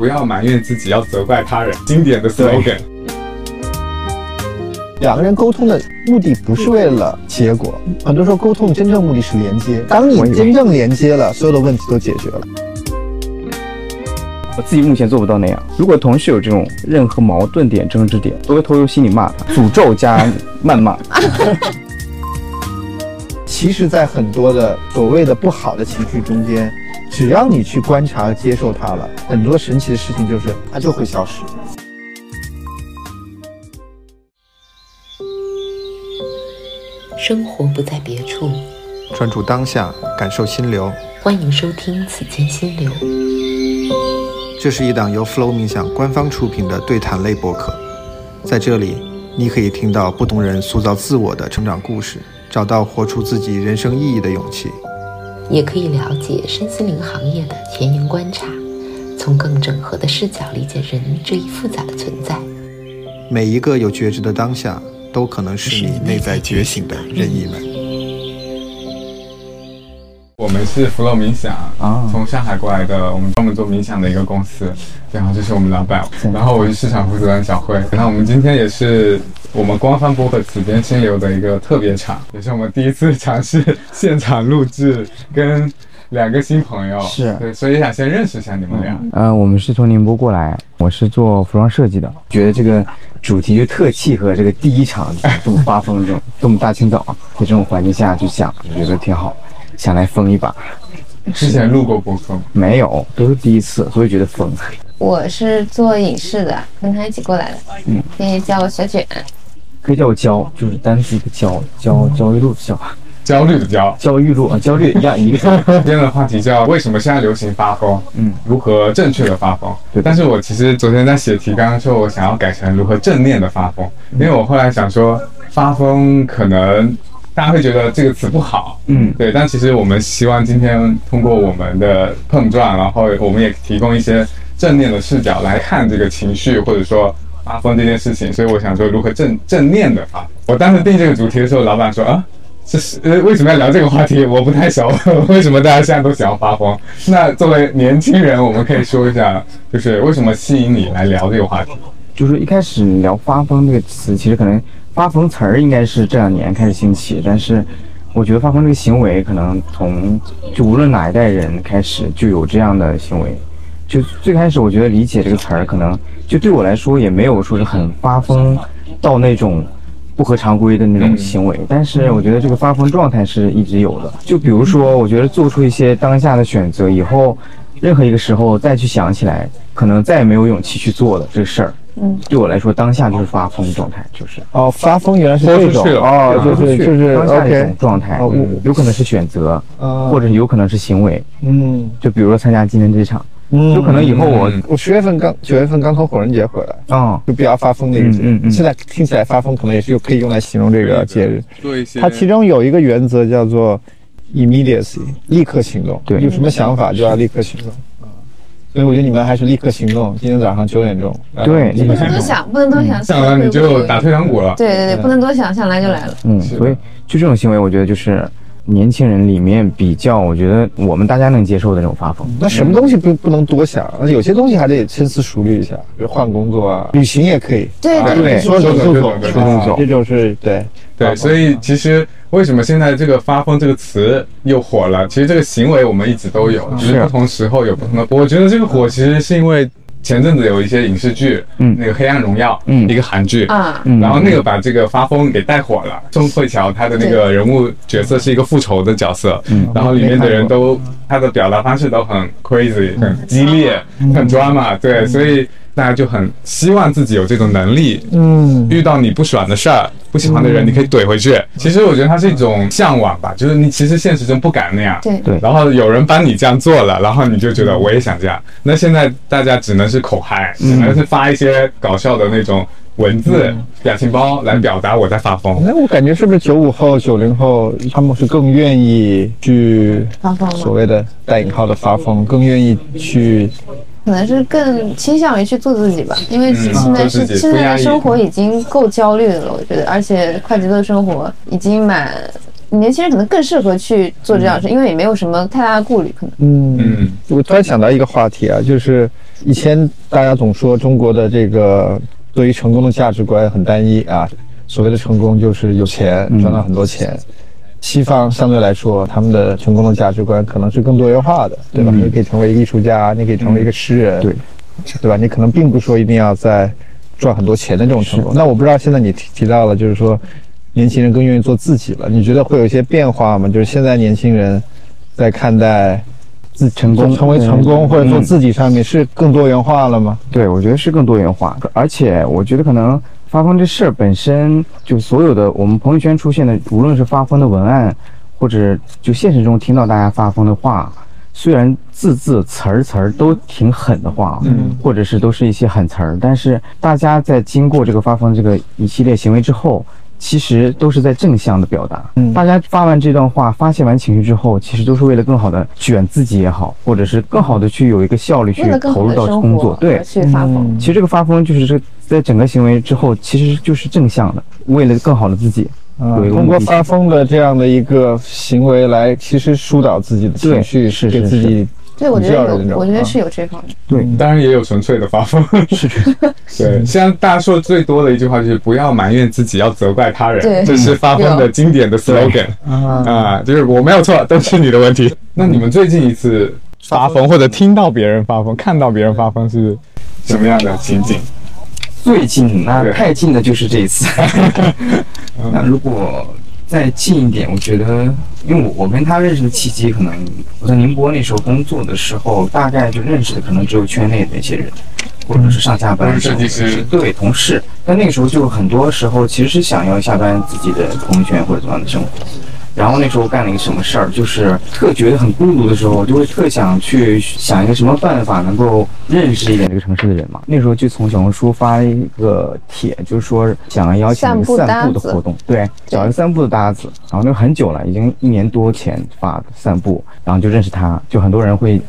不要埋怨自己，要责怪他人。经典的 slogan。两个人沟通的目的不是为了结果，很多时候沟通真正目的是连接。当你真正连接了，所有的问题都解决了。我自己目前做不到那样。如果同事有这种任何矛盾点、争执点，都会偷偷心里骂他，诅咒加谩骂。其实，在很多的所谓的不好的情绪中间，只要你去观察、接受它了，很多神奇的事情就是它就会消失。生活不在别处，专注当下，感受心流。欢迎收听《此间心流》。这是一档由 Flow 冥想官方出品的对谈类播客，在这里，你可以听到不同人塑造自我的成长故事，找到活出自己人生意义的勇气，也可以了解身心灵行业的前沿观察，从更整合的视角理解人这一复杂的存在。每一个有觉知的当下。都可能是你内在觉醒的任意门。我们是 Flow 冥想啊，从上海过来的，我们专门做冥想的一个公司。然后这是我们老板，然后我是市场负责人小辉。然后我们今天也是我们官方播客《此间清流》的一个特别场，也是我们第一次尝试现场录制跟。两个新朋友是对，所以想先认识一下你们俩。嗯，我们是从宁波过来，我是做服装设计的，觉得这个主题就特契合这个第一场这么发疯这种这么大清早在这种环境下去讲，我觉得挺好，想来疯一把。之前录过播客吗？没有，都是第一次，所以觉得疯。我是做影视的，跟他一起过来的。嗯，可以叫我小卷，可以叫我焦，就是单字一个焦，焦焦裕禄焦。焦虑的焦，焦裕禄啊，焦虑一样一个。今天的话题叫为什么现在流行发疯？嗯，如何正确的发疯？对。但是我其实昨天在写提纲的时候，我想要改成如何正念的发疯，因为我后来想说，发疯可能大家会觉得这个词不好，嗯，对。但其实我们希望今天通过我们的碰撞，然后我们也提供一些正念的视角来看这个情绪或者说发疯这件事情。所以我想说，如何正正念的啊。我当时定这个主题的时候，老板说啊。这是呃，为什么要聊这个话题？我不太熟。为什么大家现在都想要发疯？那作为年轻人，我们可以说一下，就是为什么吸引你来聊这个话题？就是一开始聊发疯这个词，其实可能发疯词儿应该是这两年开始兴起，但是我觉得发疯这个行为，可能从就无论哪一代人开始就有这样的行为。就最开始，我觉得理解这个词儿，可能就对我来说也没有说是很发疯到那种。不合常规的那种行为，但是我觉得这个发疯状态是一直有的。就比如说，我觉得做出一些当下的选择以后，任何一个时候再去想起来，可能再也没有勇气去做的这个事儿。嗯，对我来说，当下就是发疯状态，就是哦，发疯原来是这种哦，就是就是当下一种状态，有可能是选择，或者有可能是行为。嗯，就比如说参加今天这场。嗯，有可能以后我我十月份刚九月份刚从火人节回来啊，就比较发疯的一个节日。现在听起来发疯可能也是可以用来形容这个节日。做一些，它其中有一个原则叫做 immediacy，立刻行动。对，有什么想法就要立刻行动啊。所以我觉得你们还是立刻行动。今天早上九点钟，对，不能多想，不能多想，想了你就打退堂鼓了。对对对，不能多想，想来就来了。嗯，所以就这种行为，我觉得就是。年轻人里面比较，我觉得我们大家能接受的那种发疯。那什么东西不不能多想？那有些东西还得深思熟虑一下，比如换工作啊，旅行也可以。对对对，说走就走，说走就走，这就是对对。所以其实为什么现在这个“发疯”这个词又火了？其实这个行为我们一直都有，只是不同时候有不同的。我觉得这个火其实是因为。前阵子有一些影视剧，嗯，那个《黑暗荣耀》，嗯，一个韩剧啊，然后那个把这个发疯给带火了。宋慧乔她的那个人物角色是一个复仇的角色，嗯，然后里面的人都她的表达方式都很 crazy，很激烈，很 drama，对，所以。大家就很希望自己有这种能力，嗯，遇到你不爽的事儿、不喜欢的人，你可以怼回去。其实我觉得它是一种向往吧，就是你其实现实中不敢那样，对对。然后有人帮你这样做了，然后你就觉得我也想这样。那现在大家只能是口嗨，只能是发一些搞笑的那种文字表情包来表达我在发疯。那我感觉是不是九五后、九零后他们是更愿意去发疯，所谓的带引号的发疯，更愿意去。可能是更倾向于去做自己吧，因为现在是现在的生活已经够焦虑的了，我觉得，而且快节奏的生活已经蛮年轻人可能更适合去做这样的事，因为也没有什么太大的顾虑，可能。嗯嗯，我突然想到一个话题啊，就是以前大家总说中国的这个对于成功的价值观很单一啊，所谓的成功就是有钱赚到很多钱。西方相对来说，他们的成功的价值观可能是更多元化的，对吧？你可以成为一个艺术家，你可以成为一个诗人，对，对吧？你可能并不说一定要在赚很多钱的这种成功。那我不知道现在你提提到了，就是说年轻人更愿意做自己了，你觉得会有一些变化吗？就是现在年轻人在看待自成功、成为成功或者做自己上面是更多元化了吗？对，我觉得是更多元化，而且我觉得可能。发疯这事儿本身就所有的我们朋友圈出现的，无论是发疯的文案，或者就现实中听到大家发疯的话，虽然字字词儿词儿都挺狠的话，嗯，或者是都是一些狠词儿，但是大家在经过这个发疯这个一系列行为之后。其实都是在正向的表达。嗯，大家发完这段话，发泄完情绪之后，其实都是为了更好的卷自己也好，或者是更好的去有一个效率去投入到工作。对，去发疯。其实这个发疯就是这在整个行为之后，其实就是正向的，为了更好的自己。嗯，通过发疯的这样的一个行为来，其实疏导自己的情绪，是给自己。对，我觉得有，我觉得是有这方面。对，当然也有纯粹的发疯。是 对，现在大家说的最多的一句话就是不要埋怨自己，要责怪他人。对，这是发疯的经典的 slogan 啊，就是我没有错，都是你的问题。那你们最近一次发疯，或者听到别人发疯，看到别人发疯是什么样的情景？最近那太近的就是这一次。那如果。再近一点，我觉得，因为我我跟他认识的契机，可能我在宁波那时候工作的时候，大概就认识的可能只有圈内的一些人，或者是上下班设计师对同事。但那个时候就很多时候其实是想要下班自己的朋友圈或者怎么样的生活。然后那时候干了一个什么事儿，就是特觉得很孤独的时候，就会特想去想一个什么办法能够认识一点这个城市的人嘛。那时候就从小红书发了一个帖，就是说想要邀请一个散步的活动，对，找一个散步的搭子。然后那个很久了，已经一年多前发的散步，然后就认识他，就很多人会。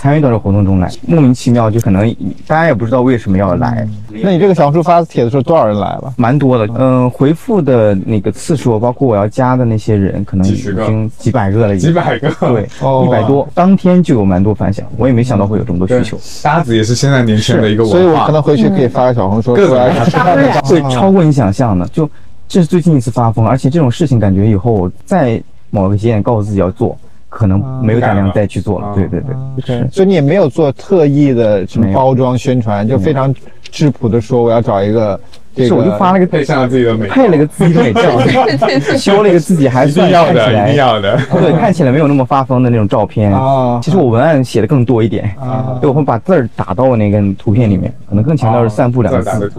参与到这活动中来，莫名其妙就可能大家也不知道为什么要来。那你这个小红书发帖的时候，多少人来了？蛮多的，嗯，回复的那个次数，包括我要加的那些人，可能已经几百个了。几百个，对，一百多，当天就有蛮多反响。我也没想到会有这么多需求。搭子也是现在年轻人的一个文化，所以我可能回去可以发个小红书，会 超过你想象的。就这是最近一次发疯，而且这种事情感觉以后在某个节点告诉自己要做。可能没有胆量再去做了，对对对，所以你也没有做特意的什么包装宣传，就非常质朴的说我要找一个，是我就发了个配上了自己的美，配了个自己的美照，修了一个自己还算要的，一定要的，对，看起来没有那么发疯的那种照片。啊。其实我文案写的更多一点。啊，对，我会把字儿打到那个图片里面，可能更强调是散步两个字。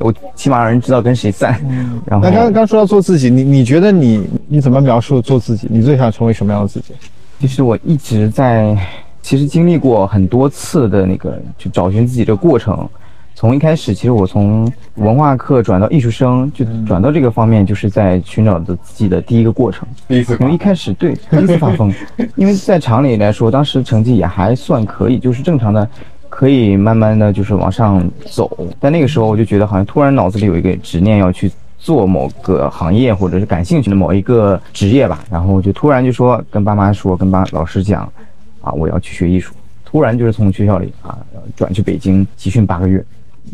我起码让人知道跟谁在。然后，那刚刚说到做自己，你你觉得你你怎么描述做自己？你最想成为什么样的自己？其实我一直在，其实经历过很多次的那个去找寻自己的过程。从一开始，其实我从文化课转到艺术生，就转到这个方面，就是在寻找着自己的第一个过程。第一次，因为一开始对第一次发疯，因为在厂里来说，当时成绩也还算可以，就是正常的。可以慢慢的就是往上走，但那个时候我就觉得好像突然脑子里有一个执念要去做某个行业或者是感兴趣的某一个职业吧，然后就突然就说跟爸妈说，跟爸老师讲，啊我要去学艺术，突然就是从学校里啊转去北京集训八个月，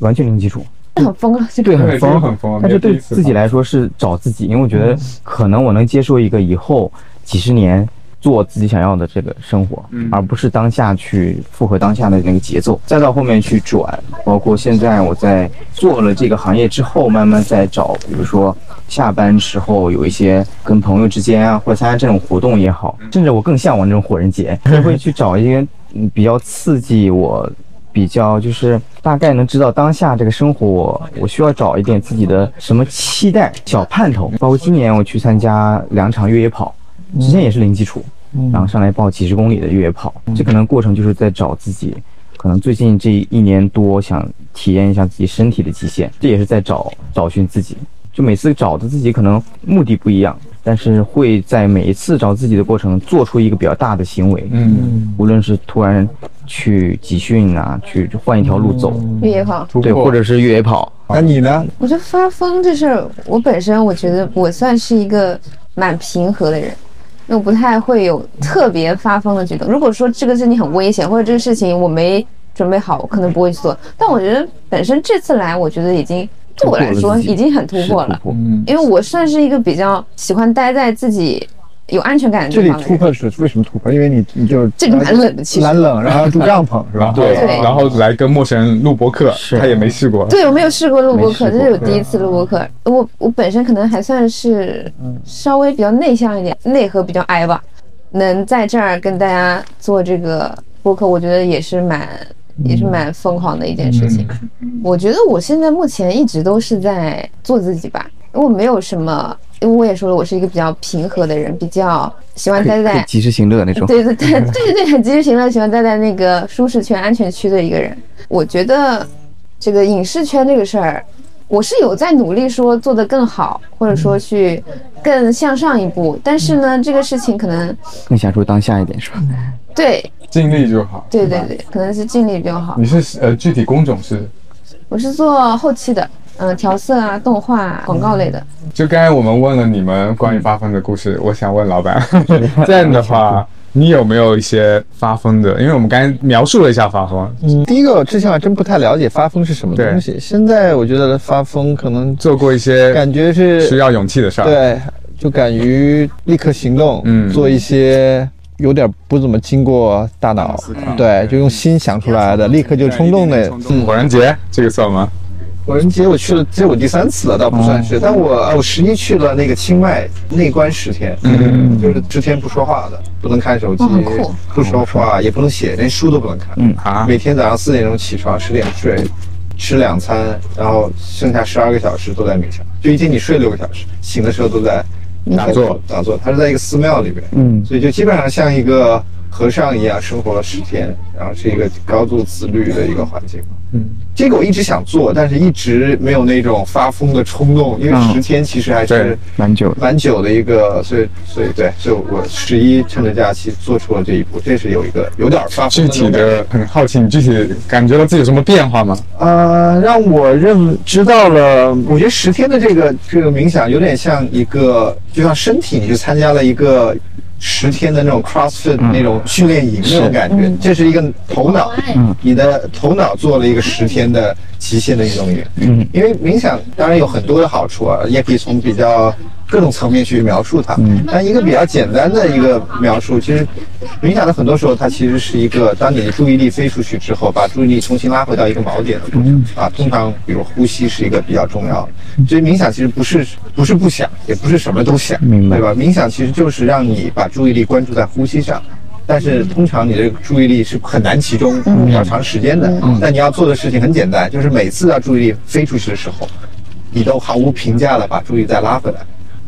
完全零基础，很疯啊，对，很疯，很疯，但是对自己来说是找自己，因为我觉得可能我能接受一个以后几十年。做自己想要的这个生活，而不是当下去符合当下的那个节奏，再到后面去转。包括现在我在做了这个行业之后，慢慢在找，比如说下班时候有一些跟朋友之间啊，或者参加这种活动也好，甚至我更向往这种火人节，会去找一些比较刺激我，比较就是大概能知道当下这个生活，我需要找一点自己的什么期待、小盼头。包括今年我去参加两场越野跑，之前也是零基础。然后上来报几十公里的越野跑，这可能过程就是在找自己，可能最近这一年多想体验一下自己身体的极限，这也是在找找寻自己。就每次找的自己可能目的不一样，但是会在每一次找自己的过程做出一个比较大的行为。嗯，无论是突然去集训啊，去换一条路走，越野跑，对，或者是越野跑。那你呢？我觉得发疯这事儿，我本身我觉得我算是一个蛮平和的人。又不太会有特别发疯的举动。如果说这个事情很危险，或者这个事情我没准备好，我可能不会去做。但我觉得本身这次来，我觉得已经对我来说已经很突破了，因为我算是一个比较喜欢待在自己。有安全感。这里突破是为什么突破？因为你你就这里蛮冷的，其实蛮冷，然后住帐篷是吧？对，然后来跟陌生人录播客，他也没试过。对，我没有试过录播客，这是我第一次录播客。我我本身可能还算是稍微比较内向一点，内核比较矮吧。能在这儿跟大家做这个播客，我觉得也是蛮也是蛮疯狂的一件事情。我觉得我现在目前一直都是在做自己吧，我没有什么。因为我也说了，我是一个比较平和的人，比较喜欢待在及时行乐那种。对对对对对对，很 及时行乐，喜欢待在那个舒适圈、安全区的一个人。我觉得这个影视圈这个事儿，我是有在努力说做得更好，或者说去更向上一步。但是呢，这个事情可能更享受当下一点，是吧？对，尽力就好。对对对，可能是尽力比较好。你是呃，具体工种是？我是做后期的。嗯，调色啊，动画、广告类的。就刚才我们问了你们关于发疯的故事，我想问老板，这样的话，你有没有一些发疯的？因为我们刚才描述了一下发疯。嗯，第一个，之前还真不太了解发疯是什么东西。现在我觉得发疯可能做过一些，感觉是需要勇气的事儿。对，就敢于立刻行动，嗯，做一些有点不怎么经过大脑，对，就用心想出来的，立刻就冲动的。嗯火人节这个算吗？火人节我去了，这是我第三次了，倒不算是。但我我十一去了那个清迈内关十天，嗯，就是十天不说话的，不能看手机，不说话，也不能写，连书都不能看。嗯啊，每天早上四点钟起床，十点睡，吃两餐，然后剩下十二个小时都在冥想。就一天你睡六个小时，醒的时候都在打坐打坐。他是在一个寺庙里边，嗯，所以就基本上像一个和尚一样生活了十天，然后是一个高度自律的一个环境。嗯，这个我一直想做，但是一直没有那种发疯的冲动，因为十天其实还是蛮久蛮久的一个，所以所以对，所以我十一趁着假期做出了这一步，这是有一个有点发疯。具体的很好奇，你具体感觉到自己有什么变化吗？呃，让我认知道了，我觉得十天的这个这个冥想有点像一个，就像身体，你去参加了一个。十天的那种 CrossFit 那种训练营那种感觉，这是一个头脑，你的头脑做了一个十天的极限的运动员。嗯，因为冥想当然有很多的好处啊，也可以从比较。各种层面去描述它，但一个比较简单的一个描述，其实冥想的很多时候它其实是一个，当你的注意力飞出去之后，把注意力重新拉回到一个锚点的过程。啊。通常比如呼吸是一个比较重要的，所以冥想其实不是不是不想，也不是什么都想，对吧？冥想其实就是让你把注意力关注在呼吸上，但是通常你的注意力是很难集中比较长时间的。但你要做的事情很简单，就是每次要注意力飞出去的时候，你都毫无评价的把注意力再拉回来。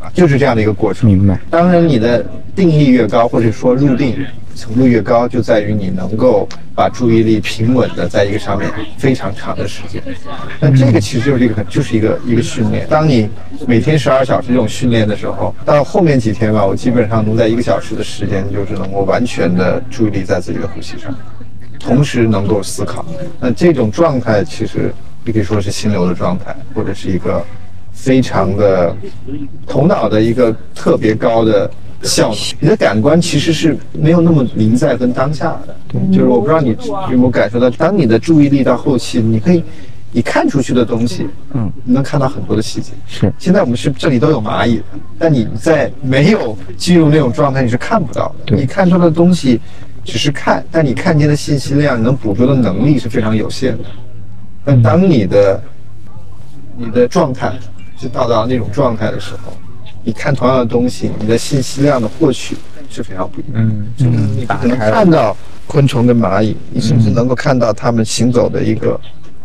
啊就是这样的一个过程。明白。当然，你的定义越高，或者说入定程度越高，就在于你能够把注意力平稳的在一个上面非常长的时间。那这个其实就是一个很，就是一个一个训练。当你每天十二小时这种训练的时候，到后面几天吧，我基本上能在一个小时的时间，就是能够完全的注意力在自己的呼吸上，同时能够思考。那这种状态其实你可以说是心流的状态，或者是一个。非常的头脑的一个特别高的效率，你的感官其实是没有那么临在跟当下的。就是我不知道你有没有感受到，当你的注意力到后期，你可以你看出去的东西，嗯，你能看到很多的细节。是，现在我们是这里都有蚂蚁，但你在没有进入那种状态，你是看不到的。你看出的东西只是看，但你看见的信息量，你能捕捉的能力是非常有限的。但当你的你的状态。是到达那种状态的时候，你看同样的东西，你的信息量的获取是非常不一样。嗯，就是你可能看到昆虫跟蚂蚁，你甚至能够看到它们行走的一个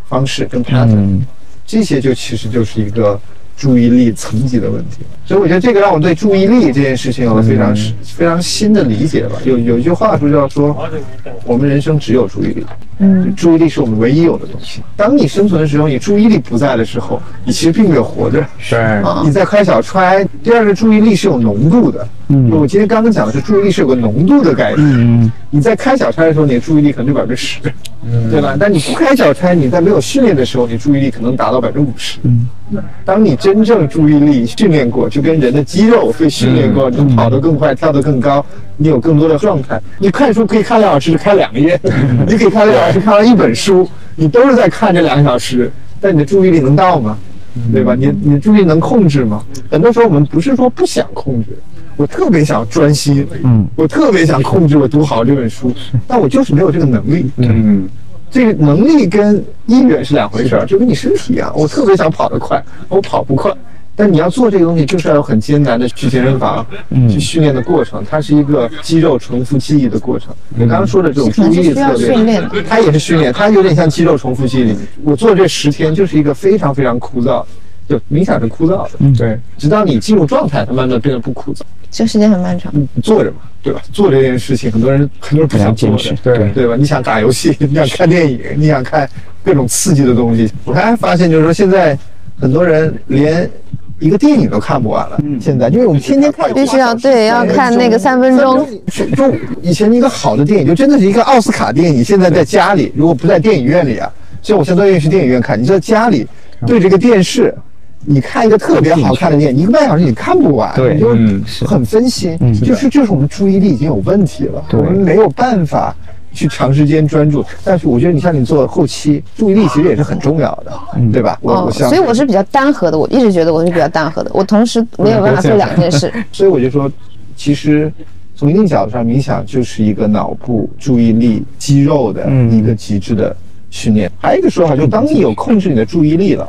方式跟 pattern，这些就其实就是一个。注意力层级的问题，所以我觉得这个让我对注意力这件事情有了非常非常新的理解吧。有有一句话说叫说，我们人生只有注意力，嗯，注意力是我们唯一有的东西。当你生存的时候，你注意力不在的时候，你其实并没有活着。对，你在开小差。第二个，注意力是有浓度的。嗯，我今天刚刚讲的是注意力是有个浓度的概念。嗯，你在开小差的时候，你的注意力可能就百分之十。对吧？但你不开小差，你在没有训练的时候，你注意力可能达到百分之五十。嗯，当你真正注意力训练过，就跟人的肌肉被训练过，你跑得更快，跳得更高，你有更多的状态。你看书可以看两小时，看两个月；你可以看两小时，看完一本书，你都是在看这两个小时，但你的注意力能到吗？对吧？你你注意力能控制吗？很多时候我们不是说不想控制。我特别想专心，嗯，我特别想控制我读好这本书，但我就是没有这个能力，嗯，这个能力跟意愿是两回事儿，就跟你身体一样，我特别想跑得快，我跑不快，但你要做这个东西，就是要有很艰难的去健身房去训练的过程，它是一个肌肉重复记忆的过程。我刚刚说的这种注意力策略，它也是训练，它有点像肌肉重复记忆。我做这十天就是一个非常非常枯燥。就冥想是枯燥的，嗯，对，直到你进入状态，它慢慢变得不枯燥。这时间很漫长。你坐着嘛，对吧？做这件事情，很多人很多人不想坚持，对对吧？你想打游戏，你想看电影，你想看各种刺激的东西。我还发现，就是说现在很多人连一个电影都看不完了。现在，因为我们天天看，必须要对要看那个三分钟。就以前一个好的电影，就真的是一个奥斯卡电影。现在在家里，如果不在电影院里啊，所以我现在愿意去电影院看。你在家里对这个电视。你看一个特别好看的电影，一个半小时你看不完，对，就很分心，就是就是我们注意力已经有问题了，我们没有办法去长时间专注。但是我觉得你像你做后期，注意力其实也是很重要的，对吧？我哦，所以我是比较单核的，我一直觉得我是比较单核的，我同时没有办法做两件事。所以我就说，其实从一定角度上，冥想就是一个脑部注意力肌肉的一个极致的训练。还有一个说法，就当你有控制你的注意力了。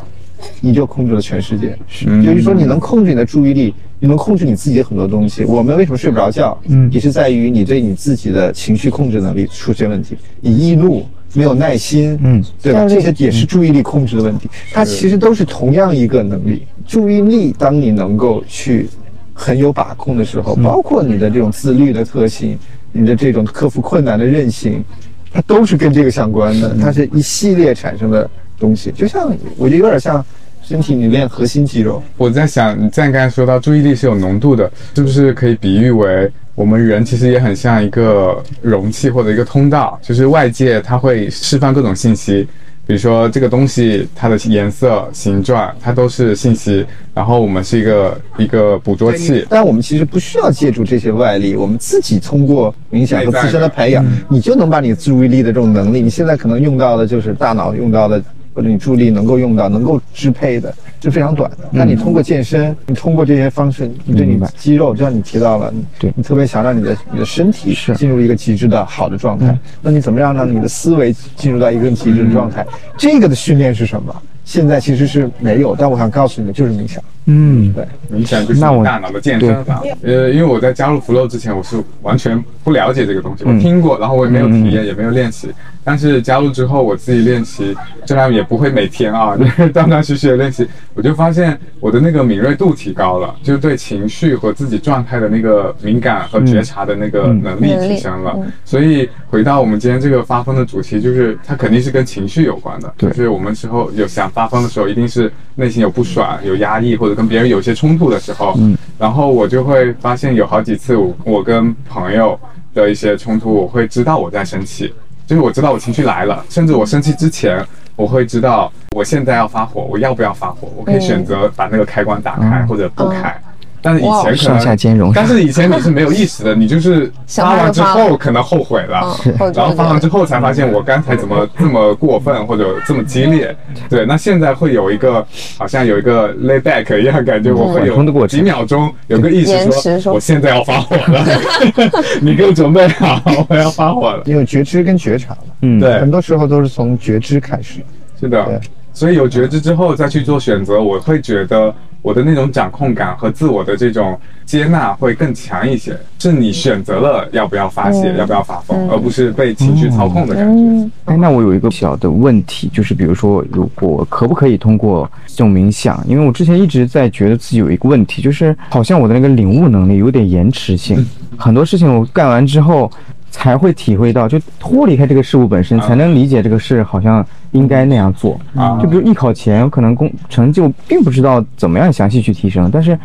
你就控制了全世界，就是说你能控制你的注意力，你能控制你自己的很多东西。我们为什么睡不着觉？嗯，也是在于你对你自己的情绪控制能力出现问题。你易怒，没有耐心，嗯，对吧？这些也是注意力控制的问题。它其实都是同样一个能力。注意力，当你能够去很有把控的时候，包括你的这种自律的特性，你的这种克服困难的韧性，它都是跟这个相关的。它是一系列产生的。东西就像，我觉得有点像身体里练核心肌肉。我在想，你像刚才说到注意力是有浓度的，是不是可以比喻为我们人其实也很像一个容器或者一个通道，就是外界它会释放各种信息，比如说这个东西它的颜色、形状，它都是信息，然后我们是一个一个捕捉器。但我们其实不需要借助这些外力，我们自己通过冥想和自身的培养，你就能把你注意力的这种能力，你现在可能用到的就是大脑用到的。或者你助力能够用到、能够支配的是非常短的。那你通过健身，你通过这些方式，你对你肌肉，就像你提到了，对你特别想让你的你的身体进入一个极致的好的状态。那你怎么样让你的思维进入到一个极致的状态？这个的训练是什么？现在其实是没有，但我想告诉你的就是冥想。嗯，对，冥想就是大脑的健身房。呃，因为我在加入 Flow 之前，我是完全不了解这个东西，我听过，然后我也没有体验，也没有练习。但是加入之后，我自己练习，虽然也不会每天啊，断断续续的练习，我就发现我的那个敏锐度提高了，就对情绪和自己状态的那个敏感和觉察的那个能力提升了。所以回到我们今天这个发疯的主题，就是它肯定是跟情绪有关的。对，就是我们之后有想发疯的时候，一定是内心有不爽、有压抑或者。跟别人有些冲突的时候，嗯，然后我就会发现有好几次，我我跟朋友的一些冲突，我会知道我在生气，就是我知道我情绪来了，甚至我生气之前，我会知道我现在要发火，我要不要发火，我可以选择把那个开关打开或者不开。但是以前可能上下兼容，但是以前你是没有意识的，你就是 发完之后可能后悔了，然后发完之后才发现我刚才怎么这么过分或者这么激烈。对，那现在会有一个好像有一个 lay back 一样感觉，我会有几秒钟有个意识说我现在要发火了 你给我准备好，我要发火了。有觉知跟觉察了，嗯，对，很多时候都是从觉知开始，是的。所以有觉知之后再去做选择，我会觉得我的那种掌控感和自我的这种接纳会更强一些。是你选择了要不要发泄，要不要发疯，而不是被情绪操控的感觉。哎，那我有一个小的问题，就是比如说，如果可不可以通过这种冥想？因为我之前一直在觉得自己有一个问题，就是好像我的那个领悟能力有点延迟性，很多事情我干完之后。才会体会到，就脱离开这个事物本身，才能理解这个事好像应该那样做。就比如艺考前，可能工成就并不知道怎么样详细去提升，但是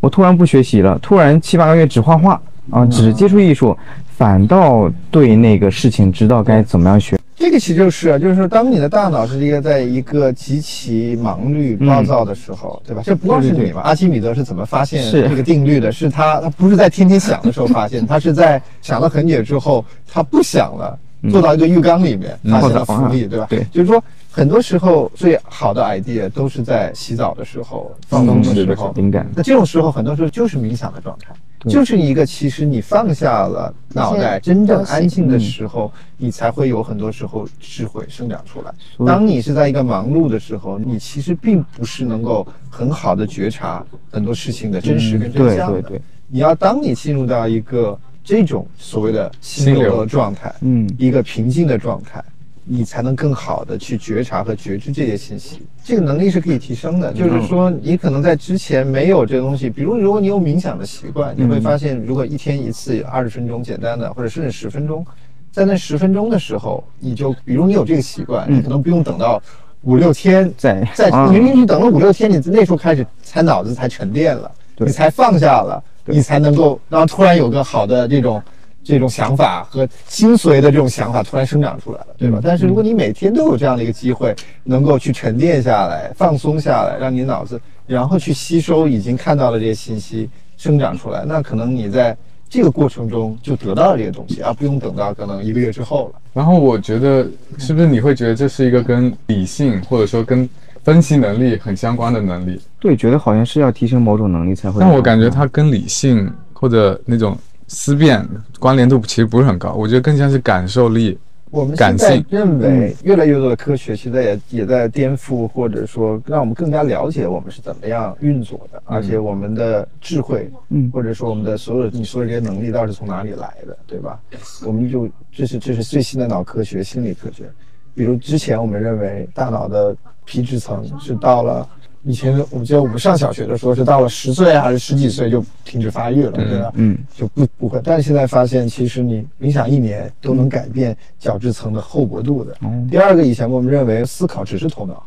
我突然不学习了，突然七八个月只画画啊，只接触艺术。反倒对那个事情知道该怎么样学。这个其实就是啊，就是说，当你的大脑是一个在一个极其忙碌、暴躁的时候，对吧？这不光是你嘛。阿基米德是怎么发现这个定律的？是他，他不是在天天想的时候发现，他是在想了很久之后，他不想了，坐到一个浴缸里面，发现了浮力，对吧？对，就是说，很多时候最好的 idea 都是在洗澡的时候、放松的时候，灵感。那这种时候，很多时候就是冥想的状态。就是一个，其实你放下了脑袋，真正安静的时候，你才会有很多时候智慧生长出来。当你是在一个忙碌的时候，你其实并不是能够很好的觉察很多事情的真实跟真相的。对对对，你要当你进入到一个这种所谓的心流的状态，嗯，一个平静的状态。你才能更好的去觉察和觉知这些信息，这个能力是可以提升的。就是说，你可能在之前没有这个东西，比如如果你有冥想的习惯，你会发现，如果一天一次二十分钟简单的，或者甚至十分钟，在那十分钟的时候，你就比如你有这个习惯，你可能不用等到五六天，在在你明明等了五六天，你那时候开始才脑子才沉淀了，你才放下了，你才能够，然后突然有个好的这种。这种想法和精髓的这种想法突然生长出来了，对吧？但是如果你每天都有这样的一个机会，能够去沉淀下来、放松下来，让你脑子然后去吸收已经看到的这些信息，生长出来，那可能你在这个过程中就得到了这些东西，而不用等到可能一个月之后了。然后我觉得，是不是你会觉得这是一个跟理性或者说跟分析能力很相关的能力？对，觉得好像是要提升某种能力才会。但我感觉它跟理性或者那种。思辨关联度其实不是很高，我觉得更像是感受力。我们现在认为越来越多的科学现在也也在颠覆，或者说让我们更加了解我们是怎么样运作的，而且我们的智慧，嗯，或者说我们的所有你说的这些能力到底是从哪里来的，对吧？我们就这是这是最新的脑科学、心理科学。比如之前我们认为大脑的皮质层是到了。以前我记得我们上小学的时候是到了十岁还是十几岁就停止发育了，对吧？嗯，就不不会。但是现在发现，其实你冥想一年都能改变角质层的厚薄度的。嗯第二个，以前我们认为思考只是头脑，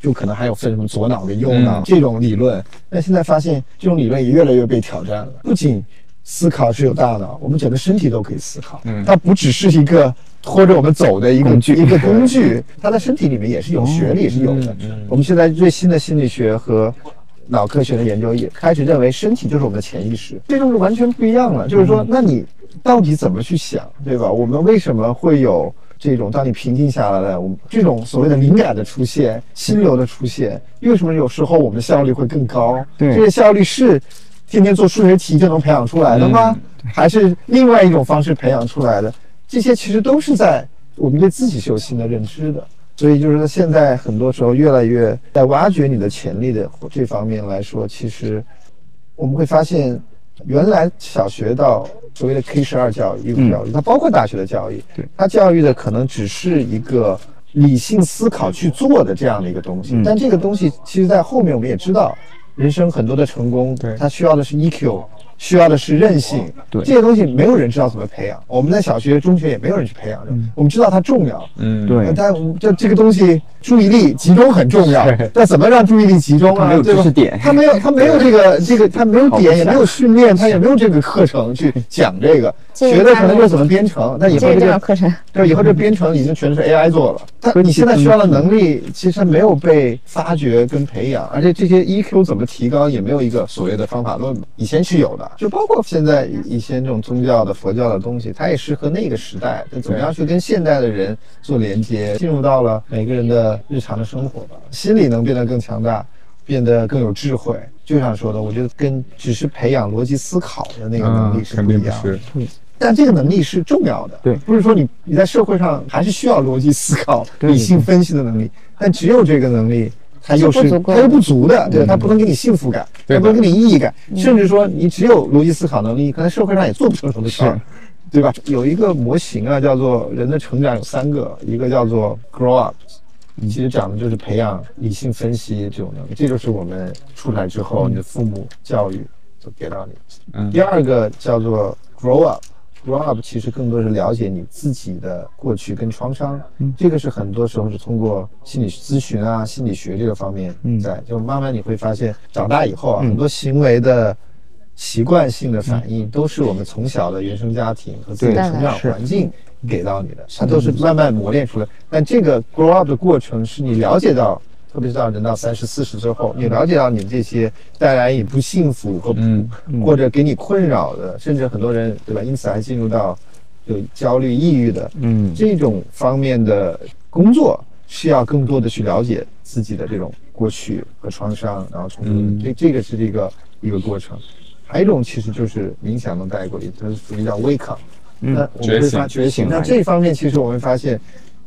就可能还有分什么左脑跟右脑这种理论。但现在发现，这种理论也越来越被挑战了。不仅思考是有大脑，我们整个身体都可以思考。嗯，它不只是一个。拖着我们走的一个一个工具，它的身体里面也是有学历是有的。我们现在最新的心理学和脑科学的研究也开始认为，身体就是我们的潜意识，这就是完全不一样了。就是说，那你到底怎么去想，对吧？我们为什么会有这种当你平静下来了，我们这种所谓的灵感的出现、心流的出现？为什么有时候我们的效率会更高？对，这个效率是天天做数学题就能培养出来的吗？还是另外一种方式培养出来的？这些其实都是在我们对自己是有新的认知的，所以就是说现在很多时候越来越在挖掘你的潜力的这方面来说，其实我们会发现，原来小学到所谓的 K 十二教育，义务教育，它包括大学的教育，对。它教育的可能只是一个理性思考去做的这样的一个东西，但这个东西其实在后面我们也知道，人生很多的成功，对。它需要的是 EQ。需要的是韧性，对这些东西没有人知道怎么培养。我们在小学、中学也没有人去培养嗯。我们知道它重要，嗯，对。但就这个东西注意力集中很重要。那怎么让注意力集中啊？没有知识点，他没有，他没有这个 这个，他没有点，也没有训练，他也没有这个课程去讲这个。学的可能就是怎么编程，但以后这个课程，对，以后这编程已经全是 AI 做了。他你现在需要的能力其实没有被发掘跟培养，而且这些 EQ 怎么提高也没有一个所谓的方法论。以前是有的，就包括现在一些这种宗教的佛教的东西，它也适合那个时代。怎么样去跟现代的人做连接，进入到了每个人的日常的生活吧，心理能变得更强大，变得更有智慧。就像说的，我觉得跟只是培养逻辑思考的那个能力是不一样。的。但这个能力是重要的，对，不是说你你在社会上还是需要逻辑思考、理性分析的能力，但只有这个能力，它又是它又不足的，对，它不能给你幸福感，它不能给你意义感，甚至说你只有逻辑思考能力，可能社会上也做不成什么事儿，对吧？有一个模型啊，叫做人的成长有三个，一个叫做 grow up，其实讲的就是培养理性分析这种能力，这就是我们出来之后你的父母教育就给到你。嗯，第二个叫做 grow up。Grow up 其实更多是了解你自己的过去跟创伤，这个是很多时候是通过心理咨询啊、心理学这个方面在，就慢慢你会发现，长大以后啊，很多行为的习惯性的反应，都是我们从小的原生家庭和自己的成长环境给到你的，它都是慢慢磨练出来。但这个 grow up 的过程，是你了解到，特别是到人到三十四十之后，你了解到你这些带来你不幸福和或者给你困扰的，甚至很多人对吧？因此还进入到有焦虑、抑郁的，嗯，这种方面的工作，需要更多的去了解自己的这种过去和创伤，然后从这这个是这个一个过程。还有一种其实就是冥想能带过去，它属于叫 wake up，那我们会发觉醒。那这方面其实我们发现，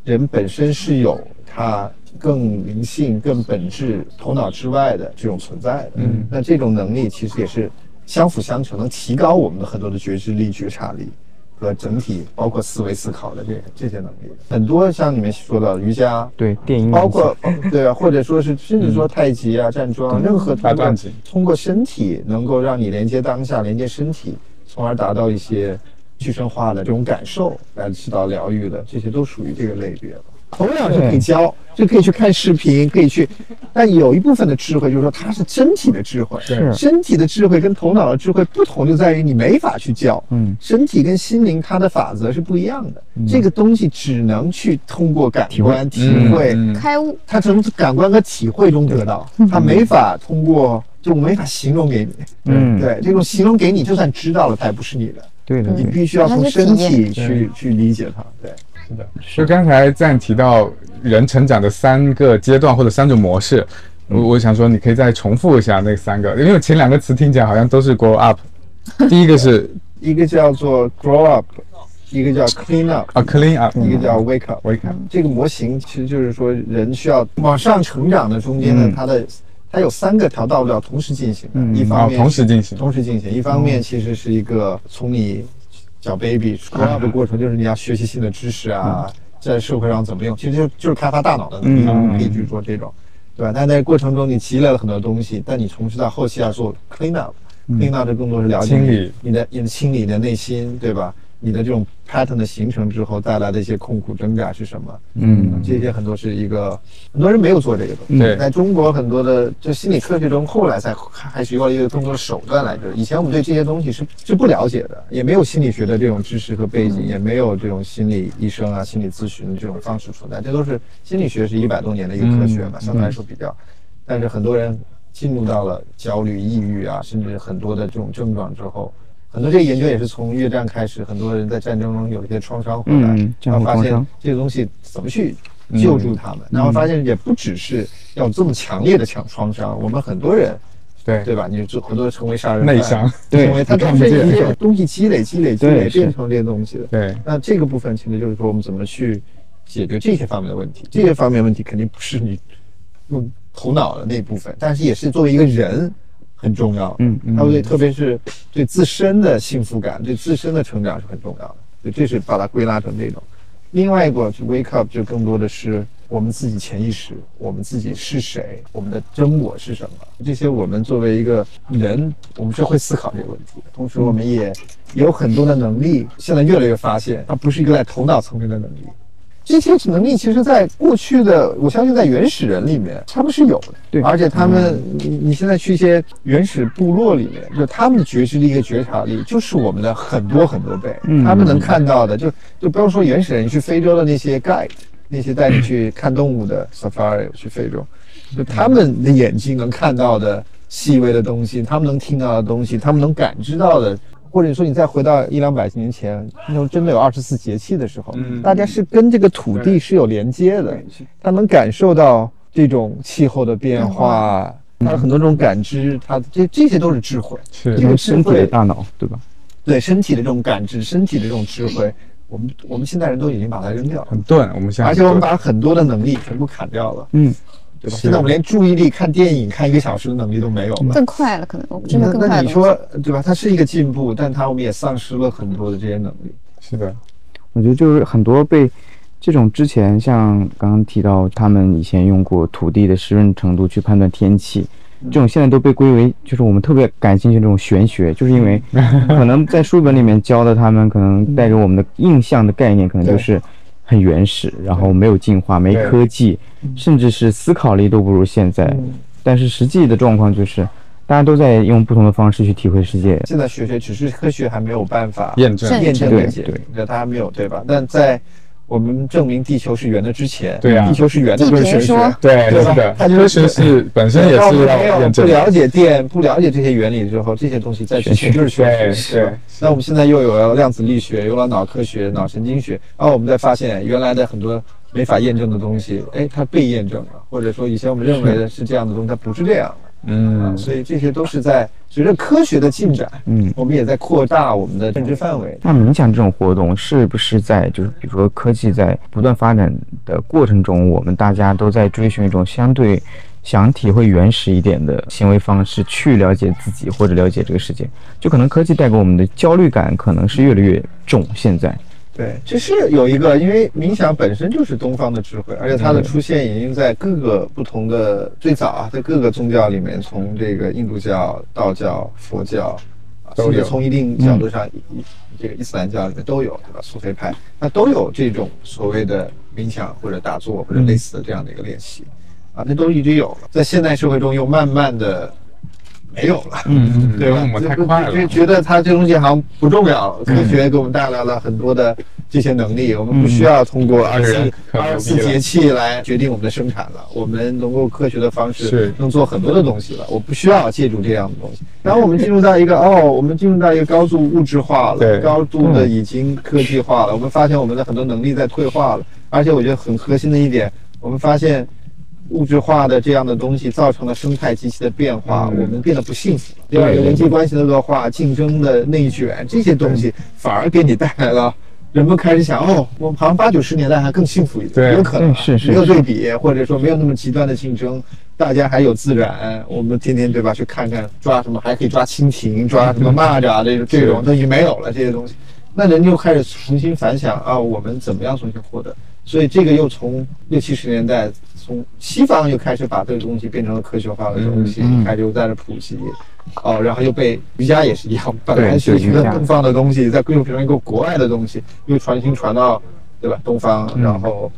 人本身是有它更灵性、更本质、头脑之外的这种存在的。嗯，那这种能力其实也是相辅相成，能提高我们的很多的觉知力、觉察力。和整体包括思维思考的这这些能力，很多像你们说的瑜伽，对电音，包括对啊，或者说是甚至说太极啊、站桩，任何通过通过身体能够让你连接当下、连接身体，从而达到一些具身化的这种感受，来起到疗愈的，这些都属于这个类别了。头脑是可以教，就可以去看视频，可以去。但有一部分的智慧，就是说它是身体的智慧。是身体的智慧跟头脑的智慧不同，就在于你没法去教。嗯，身体跟心灵它的法则是不一样的。这个东西只能去通过感官体会、开悟，它从感官和体会中得到，它没法通过，就我没法形容给你。嗯，对，这种形容给你，就算知道了，它也不是你的。对的，你必须要从身体去去理解它。对。是的，就刚才在提到人成长的三个阶段或者三种模式，我我想说，你可以再重复一下那三个，因为前两个词听起来好像都是 grow up，第一个是 一个叫做 grow up，一个叫 clean up 啊 clean up，一个叫 wake up wake up。这个模型其实就是说人需要往上成长的中间呢，它的它有三个条道路要同时进行，嗯一方面同时进行，同时进行，一方面其实是一个从你。小 baby grow up 的过程就是你要学习新的知识啊，在社会上怎么用，其实就就是开发大脑的能力，可以去做这种，对吧？但在过程中你积累了很多东西，但你从事到后期要做 clean up，clean up 的更多是了解你你的你的清理你的内心，对吧？你的这种 pattern 的形成之后带来的一些痛苦挣扎是什么？嗯，这些很多是一个很多人没有做这个东西。在中国很多的就心理科学中，后来才开始越来越更多的手段来着。以前我们对这些东西是是不了解的，也没有心理学的这种知识和背景，也没有这种心理医生啊、心理咨询的这种方式存在。这都是心理学是一百多年的一个科学嘛，相对来说比较。但是很多人进入到了焦虑、抑郁啊，甚至很多的这种症状之后。很多这个研究也是从越战开始，很多人在战争中有一些创伤回来，然后发现这个东西怎么去救助他们，然后发现也不只是要这么强烈的强创伤，我们很多人，对对吧？你就很多成为杀人内伤，对，成为他都是一些东西积累、积累、积累变成这些东西的。对，那这个部分其实就是说我们怎么去解决这些方面的问题。这些方面问题肯定不是你用头脑的那部分，但是也是作为一个人。很重要，嗯，他对特别是对自身的幸福感、对自身的成长是很重要的，所以这是把它归纳成这种。另外一个就 wake up 就更多的是我们自己潜意识，我们自己是谁，我们的真我是什么？这些我们作为一个人，我们是会思考这个问题的。同时，我们也有很多的能力，现在越来越发现，它不是一个在头脑层面的能力。这些能力其实，在过去的，我相信在原始人里面，他们是有的。对，而且他们，你你现在去一些原始部落里面，就他们的觉知力和觉察力，就是我们的很多很多倍。嗯，他们能看到的，就就不要说原始人，去非洲的那些 guide，那些带你去看动物的 safari，去非洲，就他们的眼睛能看到的细微的东西，他们能听到的东西，他们能感知到的。或者说，你再回到一两百年前，那时候真的有二十四节气的时候，大家是跟这个土地是有连接的，他能感受到这种气候的变化，他有很多种感知，他这这些都是智慧，是这个身体的大脑，对吧？对身体的这种感知，身体的这种智慧，我们我们现代人都已经把它扔掉了，很钝，我们现在，而且我们把很多的能力全部砍掉了，嗯。现在我们连注意力看电影看一个小时的能力都没有了，更快了，可能我们真的更快了。那你说对吧？它是一个进步，但它我们也丧失了很多的这些能力。是的，我觉得就是很多被这种之前像刚刚提到，他们以前用过土地的湿润程度去判断天气，这种现在都被归为就是我们特别感兴趣这种玄学，就是因为 可能在书本里面教的，他们可能带给我们的印象的概念，可能就是。很原始，然后没有进化，没科技，甚至是思考力都不如现在。但是实际的状况就是，大家都在用不同的方式去体会世界。现在学学只是科学还没有办法验证验证对解，对那它还没有对吧？但在我们证明地球是圆的之前，对啊地球是圆的地就是学学。对，对的，它就是科学是本身也是不验证的。了解电，不了解这些原理之后，这些东西再去学就是学对学。对，那我们现在又有了量子力学，有了脑科学、脑神经学，然后我们再发现原来的很多没法验证的东西，哎，它被验证了，或者说以前我们认为的是这样的东西，它不是这样的。嗯啊，所以这些都是在随着科学的进展，嗯我们也在扩大我们的认知范围。那冥想这种活动是不是在就是比如说科技在不断发展的过程中，我们大家都在追寻一种相对想体会原始一点的行为方式，去了解自己或者了解这个世界？就可能科技带给我们的焦虑感可能是越来越重。现在，对，这是有一个，因为冥想本身就是东方的智慧，而且它的出现已经在各个不同的最早啊，在各个宗教里面，从这个印度教、道教、佛教，啊都有甚至从一定角度上，伊这个伊斯兰教里面都有，对吧？苏菲派那都有这种所谓的冥想或者打坐或者类似的这样的一个练习，啊，那都一直有了，在现代社会中又慢慢的没有了。嗯嗯，对吧？我们太快了，就觉得它这东西好像不重要了。科学给我们带来了很多的这些能力，我们不需要通过二十四节气来决定我们的生产了。我们能够科学的方式是能做很多的东西了，我不需要借助这样的东西。然后我们进入到一个哦，我们进入到一个高度物质化了，对高度的已经科技化了。我们发现我们的很多能力在退化了，而且我觉得很核心的一点，我们发现。物质化的这样的东西造成了生态极其的变化，嗯我们变得不幸福了。第二个人际关系的恶化、竞争的内卷，这些东西反而给你带来了。人们开始想，哦，我们好像八九十年代还更幸福一点，有可能对是是没有对比，或者说没有那么极端的竞争，大家还有自然，我们天天对吧去看看抓什么，还可以抓蜻蜓、抓什么蚂蚱这种这种都已经没有了这些东西，那人就开始重新反想啊，我们怎么样重新获得？所以这个又从六七十年代，从西方又开始把这个东西变成了科学化的东西，嗯嗯开始又在这普及，哦，然后又被瑜伽也是一样，本来是一个东方的东西，再又变成一个国外的东西，又传心传到对吧东方，嗯然后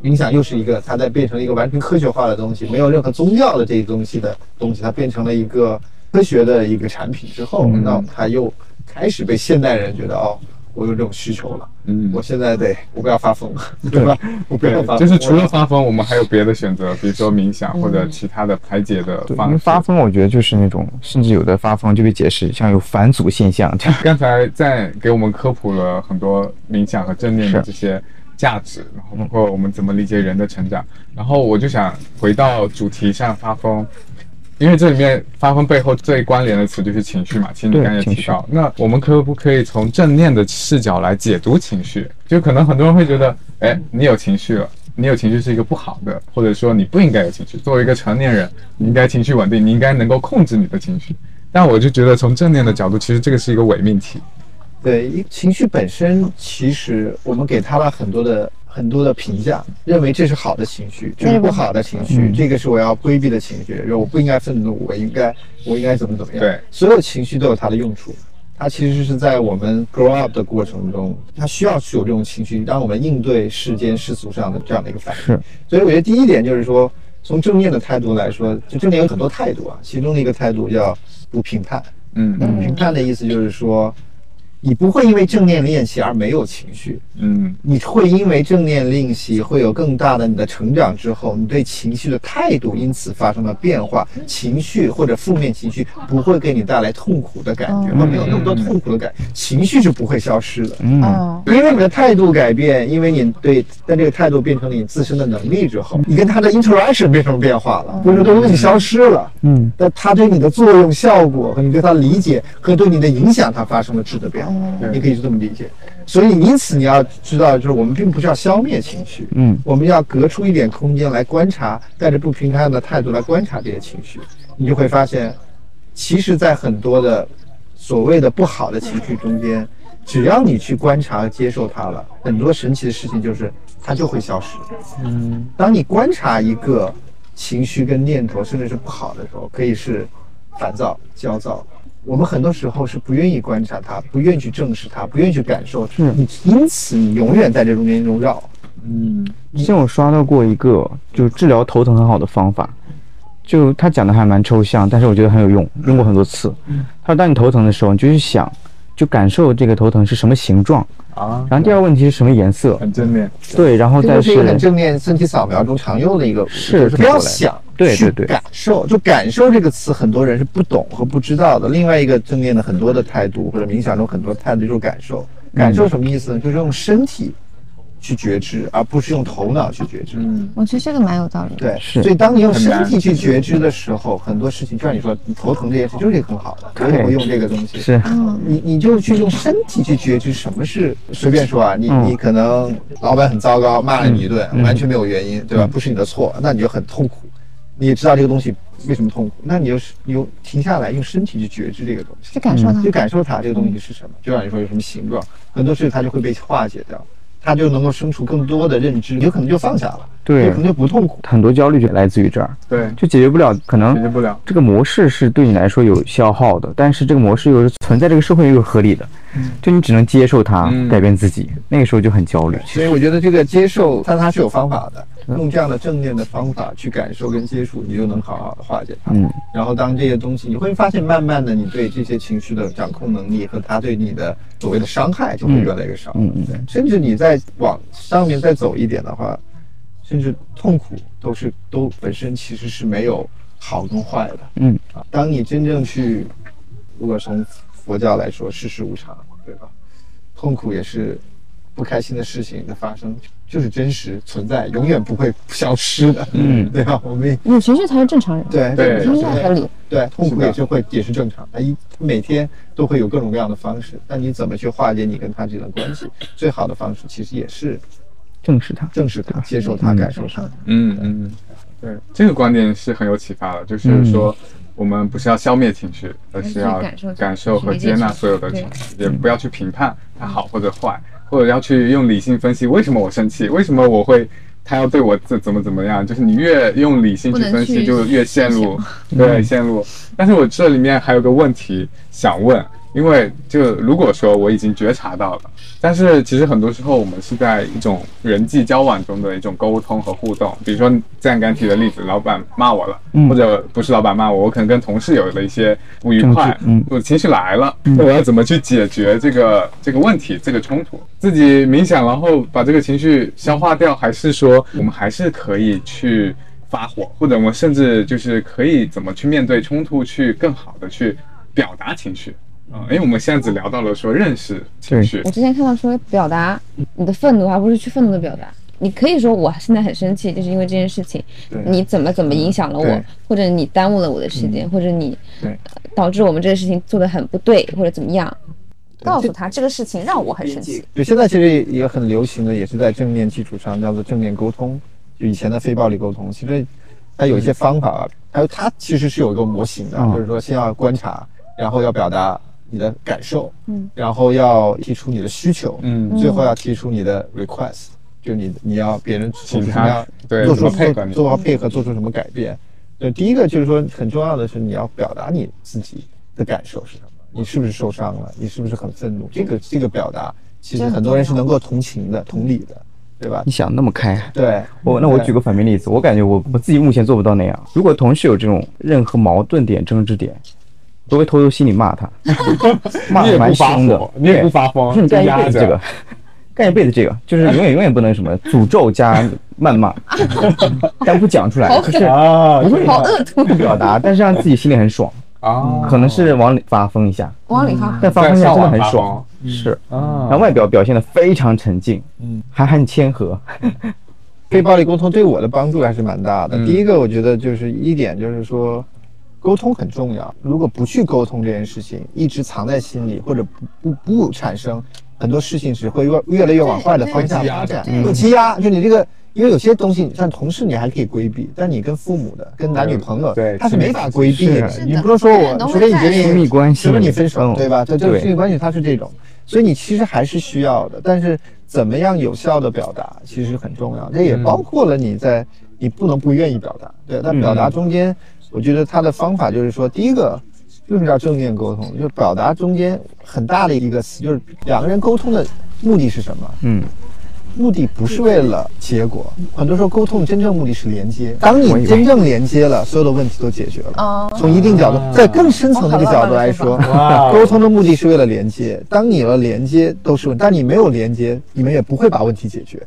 冥想又是一个，它在变成一个完全科学化的东西，没有任何宗教的这些东西的东西，它变成了一个科学的一个产品之后，嗯那它又开始被现代人觉得哦。我有这种需求了，嗯我现在得，我不要发疯，对吧？我不要发疯，就是除了发疯，我们还有别的选择，比如说冥想或者其他的排解的方发疯，我觉得就是那种，甚至有的发疯就被解释像有返祖现象。刚才在给我们科普了很多冥想和正念的这些价值，然后包括我们怎么理解人的成长。然后我就想回到主题上发疯，因为这里面发疯背后最关联的词就是情绪嘛。其实你对刚才也提情绪到，那我们可不可以从正念的视角来解读情绪？就可能很多人会觉得，哎，你有情绪了。你有情绪是一个不好的，或者说你不应该有情绪。作为一个成年人，你应该情绪稳定，你应该能够控制你的情绪。但我就觉得从正念的角度，其实这个是一个伪命题。对，一情绪本身，其实我们给它了很多的很多的评价，认为这是好的情绪，这是不好的情绪，嗯这个是我要规避的情绪，我不应该愤怒，我应该我应该怎么怎么样。对所有情绪都有它的用处，它其实是在我们 grow up 的过程中，它需要去有这种情绪，让我们应对世间世俗上的这样的一个反应。是，所以我觉得第一点就是说，从正面的态度来说，就正面有很多态度啊，其中的一个态度叫不评判。嗯评判的意思就是说，你不会因为正念练习而没有情绪，嗯。你会因为正念练习会有更大的你的成长之后，你对情绪的态度因此发生了变化，情绪或者负面情绪不会给你带来痛苦的感觉，没有那么多痛苦的感，情绪是不会消失的。嗯，哦，因为你的态度改变，因为你对，但这个态度变成了你自身的能力之后，你跟他的 interaction 变成变化了，不是这个东西消失了，嗯，但他对你的作用、效果和你对他的理解和对你的影响，它发生了质的变化，你可以是这么理解。所以，因此你要知道，就是我们并不是要消灭情绪，嗯我们要隔出一点空间来观察，带着不评判的态度来观察这些情绪，你就会发现，其实，在很多的所谓的不好的情绪中间，只要你去观察接受它了，很多神奇的事情就是它就会消失。嗯，当你观察一个情绪跟念头，甚至是不好的时候，可以是烦躁、焦躁。我们很多时候是不愿意观察它，不愿意去正视它，不愿意去感受它。是你因此你永远在这中间中绕。嗯之前我刷到过一个就是治疗头疼很好的方法，就他讲的还蛮抽象，但是我觉得很有用，用过很多次。他说，当你头疼的时候，你就去想，就感受这个头疼是什么形状啊。然后第二个问题是什么颜色？很正面。对，然后再是很正面身体扫描中常用的一个，是不要想，对对对，感受。就感受这个词，很多人是不懂和不知道的。另外一个正面的很多的态度，或者冥想中很多态度就是感受。感受什么意思呢？就是用身体。去觉知，而不是用头脑去觉知。嗯，我觉得这个蛮有道理。对，是。所以当你用身体去觉知的时候，很多事情就像你说，你头疼这件事就是一个很好的。可以不用这个东西。是。你你就去用身体去觉知什么是随便说啊，你你可能老板很糟糕，骂了你一顿，完全没有原因，对吧？不是你的错，那你就很痛苦。你也知道这个东西为什么痛苦，那你就是你用停下来，用身体去觉知这个东西，去感受它，去感受它这个东西是什么。就像你说有什么形状，很多事情它就会被化解掉。他就能够生出更多的认知，有可能就放下了，对，可能就不痛苦。很多焦虑就来自于这儿，对，就解决不了，可能解决不了。这个模式是对你来说有消耗的，但是这个模式又是存在这个社会又是合理的，嗯就你只能接受它，改变自己，那个时候就很焦虑。所以我觉得这个接受，但它是有方法的。用这样的正念的方法去感受跟接触，你就能好好的化解它。嗯，然后当这些东西，你会发现，慢慢的，你对这些情绪的掌控能力和它对你的所谓的伤害就会越来越少。嗯嗯，对。甚至你再往上面再走一点的话，甚至痛苦都是都本身其实是没有好跟坏的。嗯啊，当你真正去，如果从佛教来说，世事无常，对吧？痛苦也是。不开心的事情的发生就是真实存在，永远不会消失的，嗯，对吧？我们有情绪才是正常人，对对，合理，对，痛苦也是会也是正常。他一每天都会有各种各样的方式，但你怎么去化解你跟他这段关系？最好的方式其实也是正视他，正视他，接受他，感受他。嗯嗯，对，这个观点是很有启发的，就是说我们不是要消灭情绪，而是要感受和接纳所有的情绪，也不要去评判它好或者坏。或者要去用理性分析为什么我生气，为什么我会他要对我怎怎么怎么样？就是你越用理性去分析，就越陷入对陷入。但是我这里面还有个问题想问。因为就如果说我已经觉察到了，但是其实很多时候我们是在一种人际交往中的一种沟通和互动。比如说这样刚提的例子，老板骂我了，或者不是老板骂我，我可能跟同事有了一些不愉快，我情绪来了，那我要怎么去解决这个这个问题、这个冲突？自己冥想，然后把这个情绪消化掉，还是说我们还是可以去发火，或者我们甚至就是可以怎么去面对冲突，去更好的去表达情绪？啊，因为我们现在只聊到了说认识情绪。我之前看到说表达你的愤怒，而不是去愤怒的表达。你可以说我现在很生气，就是因为这件事情，你怎么怎么影响了我，或者你耽误了我的时间，或者你导致我们这个事情做的很不对，或者怎么样，告诉他这个事情让我很生气。对，现在其实也很流行的，也是在正面基础上叫做正面沟通，就以前的非暴力沟通，其实它有一些方法，还有它其实是有一个模型的，就是说先要观察，然后要表达。你的感受，嗯，然后要提出你的需求，嗯，最后要提出你的 request，就你你要别人请他做出配合，做好配合，做出什么改变？对，第一个就是说很重要的是你要表达你自己的感受是什么？你是不是受伤了？你是不是很愤怒？这个这个表达，其实很多人是能够同情的、同理的，对吧？你想那么开？对，我那我举个反面例子，我感觉我我自己目前做不到那样。如果同事有这种任何矛盾点、争执点。都会偷偷心里骂他，骂的蛮凶的，你也不发疯，你干一辈子这个，干一辈子这个，就是永远永远不能什么诅咒加谩骂，但不讲出来，就是啊，好恶毒，不表达，但是让自己心里很爽。啊，可能是往里发疯一下，往里发，但发疯一下真的很爽，是。啊，然后外表表现的非常沉静，嗯，还很谦和，非暴力沟通对。我的帮助还是蛮大的。第一个，我觉得就是一点就是说。沟通很重要，如果不去沟通这件事情，一直藏在心里，或者不不不产生，很多事情只会越越来越往坏的方向发展。有积压，就你这个，因为有些东西像同事你还可以规避，但你跟父母的、跟男女朋友，对，他是没法规避的。你不能说我除非你决定亲密关系，除非你分手，对吧？这这亲密关系它是这种，所以你其实还是需要的。但是怎么样有效的表达，其实很重要。这也包括了你在你不能不愿意表达，对，但表达中间。我觉得他的方法就是说，第一个就是要正面沟通，就表达中间很大的一个词，就是两个人沟通的目的是什么？嗯，目的不是为了结果，很多时候沟通真正目的是连接。当你真正连接了，所有的问题都解决了。从一定角度，在更深层的一个角度来说，沟通的目的是为了连接。当你有了连接，都是问但你没有连接，你们也不会把问题解决，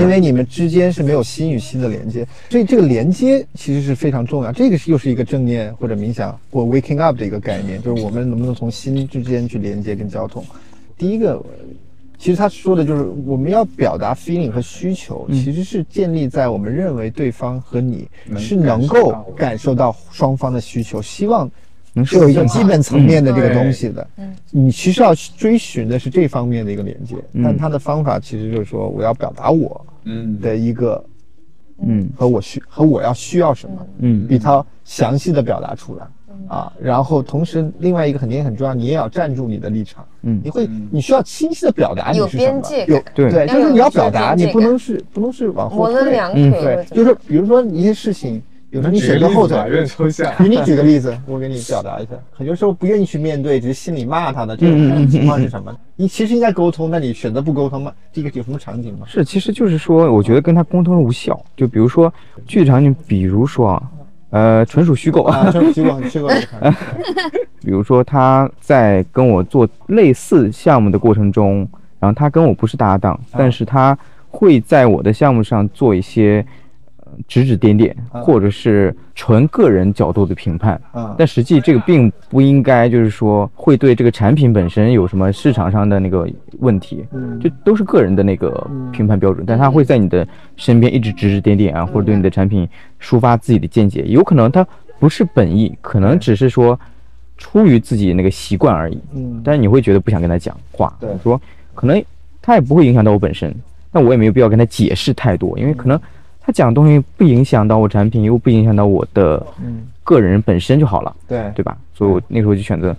因为你们之间是没有心与心的连接。所以这个连接其实是非常重要。这个是又是一个正念或者冥想或 waking up 的一个概念，就是我们能不能从心之间去连接跟交通。第一个。其实他说的就是我们要表达 feeling 和需求，其实是建立在我们认为对方和你是能够感受到双方的需求，希望是有一个基本层面的这个东西的。嗯，你其实要追寻的是这方面的一个连接，但他的方法其实就是说我要表达我嗯。的一个嗯。和我需和我要需要什么嗯。比他详细的表达出来。啊，然后同时另外一个肯定很重要，你也要站住你的立场。嗯，你会你需要清晰的表达你是什么，有对对，就是你要表达，你不能是不能是往后退。对，就是比如说一些事情，有时候你选择后腿，给 你举个例子，我给你表达一下。很多时候不愿意去面对，只是心里骂他的这种情况是什么？你其实应该沟通，那你选择不沟通吗？这个有什么场景吗？是，其实就是说，我觉得跟他沟通无效。就比如说具体场景，比如说啊。呃，纯属虚构啊，纯属虚构，虚构。比如说，他在跟我做类似项目的过程中，然后他跟我不是搭档，但是他会在我的项目上做一些。指指点点，或者是纯个人角度的评判，但实际这个并不应该，就是说会对这个产品本身有什么市场上的那个问题，就都是个人的那个评判标准。但他会在你的身边一直指指点点啊，或者对你的产品抒发自己的见解，有可能他不是本意，可能只是说出于自己那个习惯而已。嗯，但是你会觉得不想跟他讲话，对，说可能他也不会影响到我本身，但我也没有必要跟他解释太多，因为可能。他讲的东西不影响到我产品，又不影响到我的个人本身就好了，对。对吧？所以我那时候就选择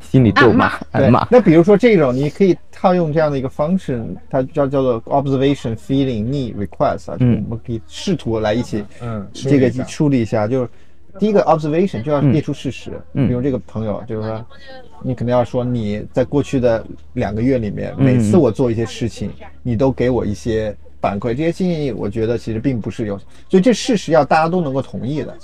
心里咒骂，骂。那比如说这种，你可以套用这样的一个方式，它叫叫做 observation feeling need request 啊，嗯，我们可以试图来一起，嗯，这个梳理一下，就是第一个 observation 就要列出事实，嗯，比如这个朋友就是说，你肯定要说你在过去的两个月里面，每次我做一些事情，你都给我一些。反馈这些建议，我觉得其实并不是有，所以这事实要大家都能够同意的。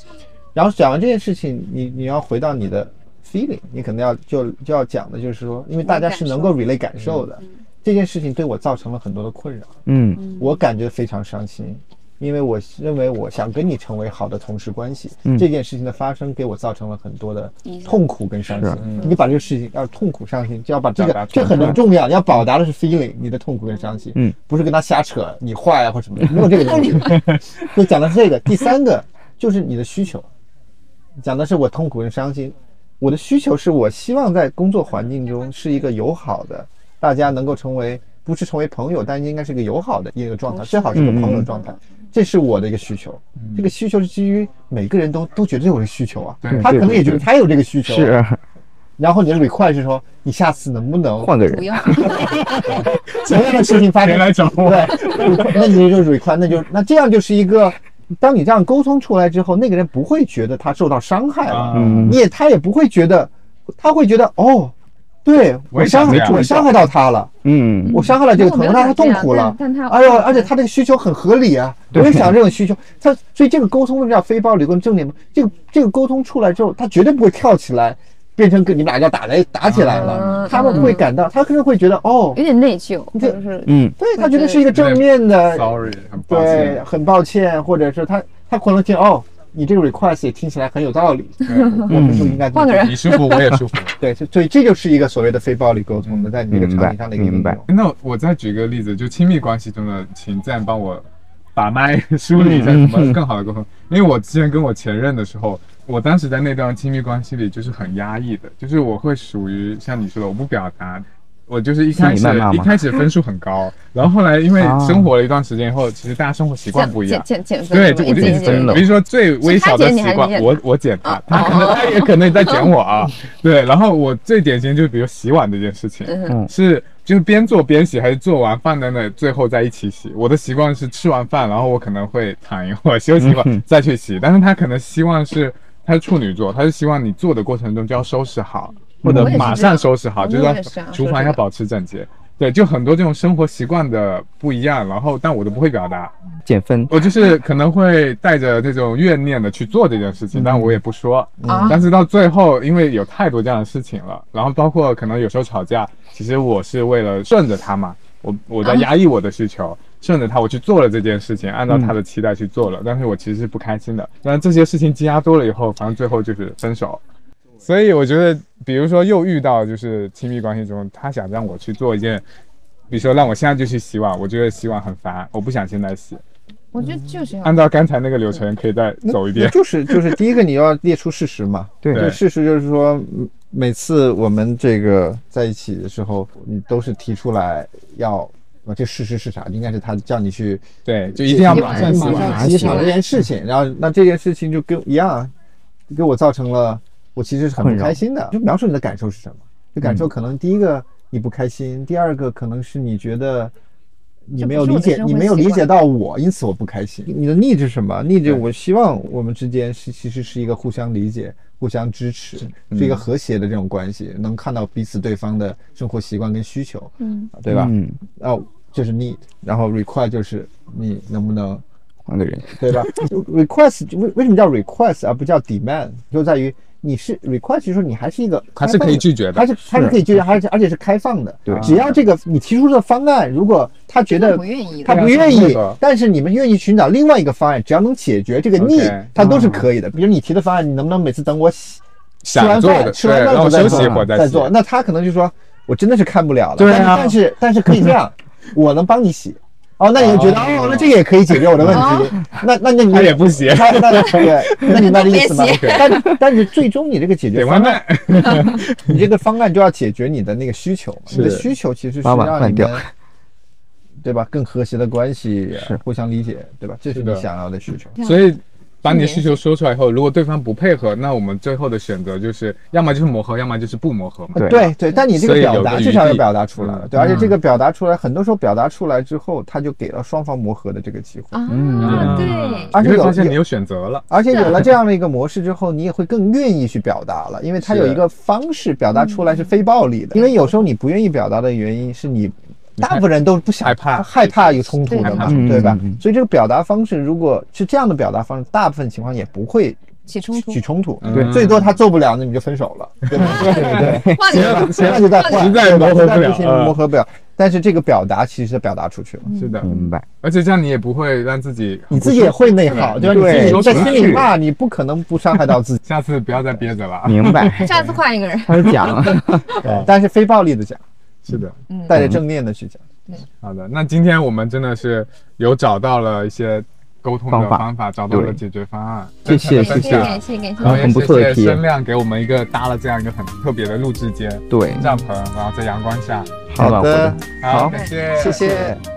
然后讲完这件事情，你你要回到你的 feeling，你可能要就就要讲的就是说，因为大家是能够 relay 感受的，这件事情对我造成了很多的困扰，嗯，我感觉非常伤心。因为我认为我想跟你成为好的同事关系，这件事情的发生给我造成了很多的痛苦跟伤心。你把这个事情要痛苦伤心，就要把这个这很重要。你要表达的是 feeling，你的痛苦跟伤心，嗯，不是跟他瞎扯你坏啊或什么的，没有这个 东西。就讲的是这个。第三个就是你的需求，讲的是我痛苦跟伤心。我的需求是我希望在工作环境中是一个友好的，大家能够成为不是成为朋友，但应该是一个友好的一个状态，最好是个朋友状态。这是我的一个需求，这个需求是基于每个人都都觉得有这个需求啊，他可能也觉得他有这个需求。是，然后你的 request 是说，你下次能不能换个人？不要。同样的事情发生来找我。对，那你就 request，那就那这样就是一个，当你这样沟通出来之后，那个人不会觉得他受到伤害了，嗯你也他也不会觉得，他会觉得哦。对我伤害我伤害到他了，嗯，我伤害了这个朋友，让他痛苦了，哎呦，而且他这个需求很合理啊，我也想这种需求，他所以这个沟通为什么叫非暴力跟正念嘛，这个这个沟通出来之后，他绝对不会跳起来，变成跟你们俩要打来打起来了，他们会感到，他可能会觉得哦，有点内疚，就是嗯，对他觉得是一个正面的，sorry，对，很抱歉，或者是他他可能听哦。你这个 request 也听起来很有道理，我们就应该换个人，你舒服我也舒服。对，所以这就是一个所谓的非暴力沟通的，在你这个场景上的一个应用。那我再举个例子，就亲密关系中的，请再帮我把脉 梳理一下怎么更好的沟通。因为我之前跟我前任的时候，我当时在那段亲密关系里就是很压抑的，就是我会属于像你说的，我不表达。我就是一开始一开始分数很高，然后后来因为生活了一段时间以后，其实大家生活习惯不一样，减减对，就我就一直减。比如说最微小的习惯，我我减他，他可能他也可能也在减我啊。对，然后我最典型就是比如洗碗这件事情，是就是边做边洗，还是做完饭在那最后在一起洗？我的习惯是吃完饭，然后我可能会躺一会儿休息一会儿再去洗，但是他可能希望是他是处女座，他是希望你做的过程中就要收拾好。或者马上收拾好，就是说厨房要保持整洁。对，就很多这种生活习惯的不一样，然后但我都不会表达，减分。我就是可能会带着这种怨念的去做这件事情，但我也不说。但是到最后，因为有太多这样的事情了，然后包括可能有时候吵架，其实我是为了顺着他嘛，我我在压抑我的需求，顺着他我去做了这件事情，按照他的期待去做了，但是我其实是不开心的。但这些事情积压多了以后，反正最后就是分手。所以我觉得，比如说又遇到就是亲密关系中，他想让我去做一件，比如说让我现在就去洗碗，我觉得洗碗很烦，我不想现在洗。我觉得就是按照刚才那个流程，可以再走一遍。就是就是第一个你要列出事实嘛，对，事实就是说，每次我们这个在一起的时候，你都是提出来要，啊，这事实是啥？应该是他叫你去，对，就一定要马上马上洗澡这件事情，然后那这件事情就跟一样，给我造成了。我其实是很不开心的，就描述你的感受是什么？就感受可能第一个你不开心，第二个可能是你觉得你没有理解，你没有理解到我，因此我不开心。你的逆是什么？逆着我希望我们之间是其实是一个互相理解、互相支持，是一个和谐的这种关系，能看到彼此对方的生活习惯跟需求，嗯，对吧？嗯，哦，就是 need，然后 require 就是你能不能换个人，对吧？request 为为什么叫 request 而不叫 demand？就在于。你是 request，就是说你还是一个，还是可以拒绝的，还是还是可以拒绝，而且而且是开放的。对，只要这个你提出的方案，如果他觉得不愿意，他不愿意，但是你们愿意寻找另外一个方案，只要能解决这个腻，他都是可以的。比如你提的方案，你能不能每次等我洗吃完饭吃完饭再做再做？那他可能就说，我真的是看不了了。对啊，但是但是可以这样，我能帮你洗。哦，那你就觉得哦，那这个也可以解决我的问题。那那那你他也不行，那那对，那你那的意思吗？但但是最终你这个解决方案，你这个方案就要解决你的那个需求。你的需求其实是让你们，对吧？更和谐的关系，互相理解，对吧？这是你想要的需求。所以。把你的需求说出来以后，如果对方不配合，那我们最后的选择就是要么就是磨合，要么就是不磨合嘛。对对，但你这个表达至少要表达出来，对，而且这个表达出来，很多时候表达出来之后，他就给了双方磨合的这个机会。啊，对。而且发现你有选择了，而且有了这样的一个模式之后，你也会更愿意去表达了，因为它有一个方式表达出来是非暴力的。因为有时候你不愿意表达的原因是你。大部分人都不想害怕害怕有冲突的嘛，对吧？所以这个表达方式，如果是这样的表达方式，大部分情况也不会起冲突。起冲突，对，最多他做不了，那你就分手了，对对对。行，那就再换，实在磨合不了，磨合不了。但是这个表达其实表达出去了，是的，明白。而且这样你也不会让自己，你自己也会内耗，对吧？你在心里骂，你不可能不伤害到自己。下次不要再憋着了，明白。下次换一个人，他是讲，对，但是非暴力的讲，是的，带着正念的去讲。好的，那今天我们真的是有找到了一些沟通的方法，找到了解决方案。谢谢谢谢。感谢感谢，然后很不错的声量给我们一个搭了这样一个很特别的录制间，对，帐篷，然后在阳光下，好的，好，感谢。谢谢。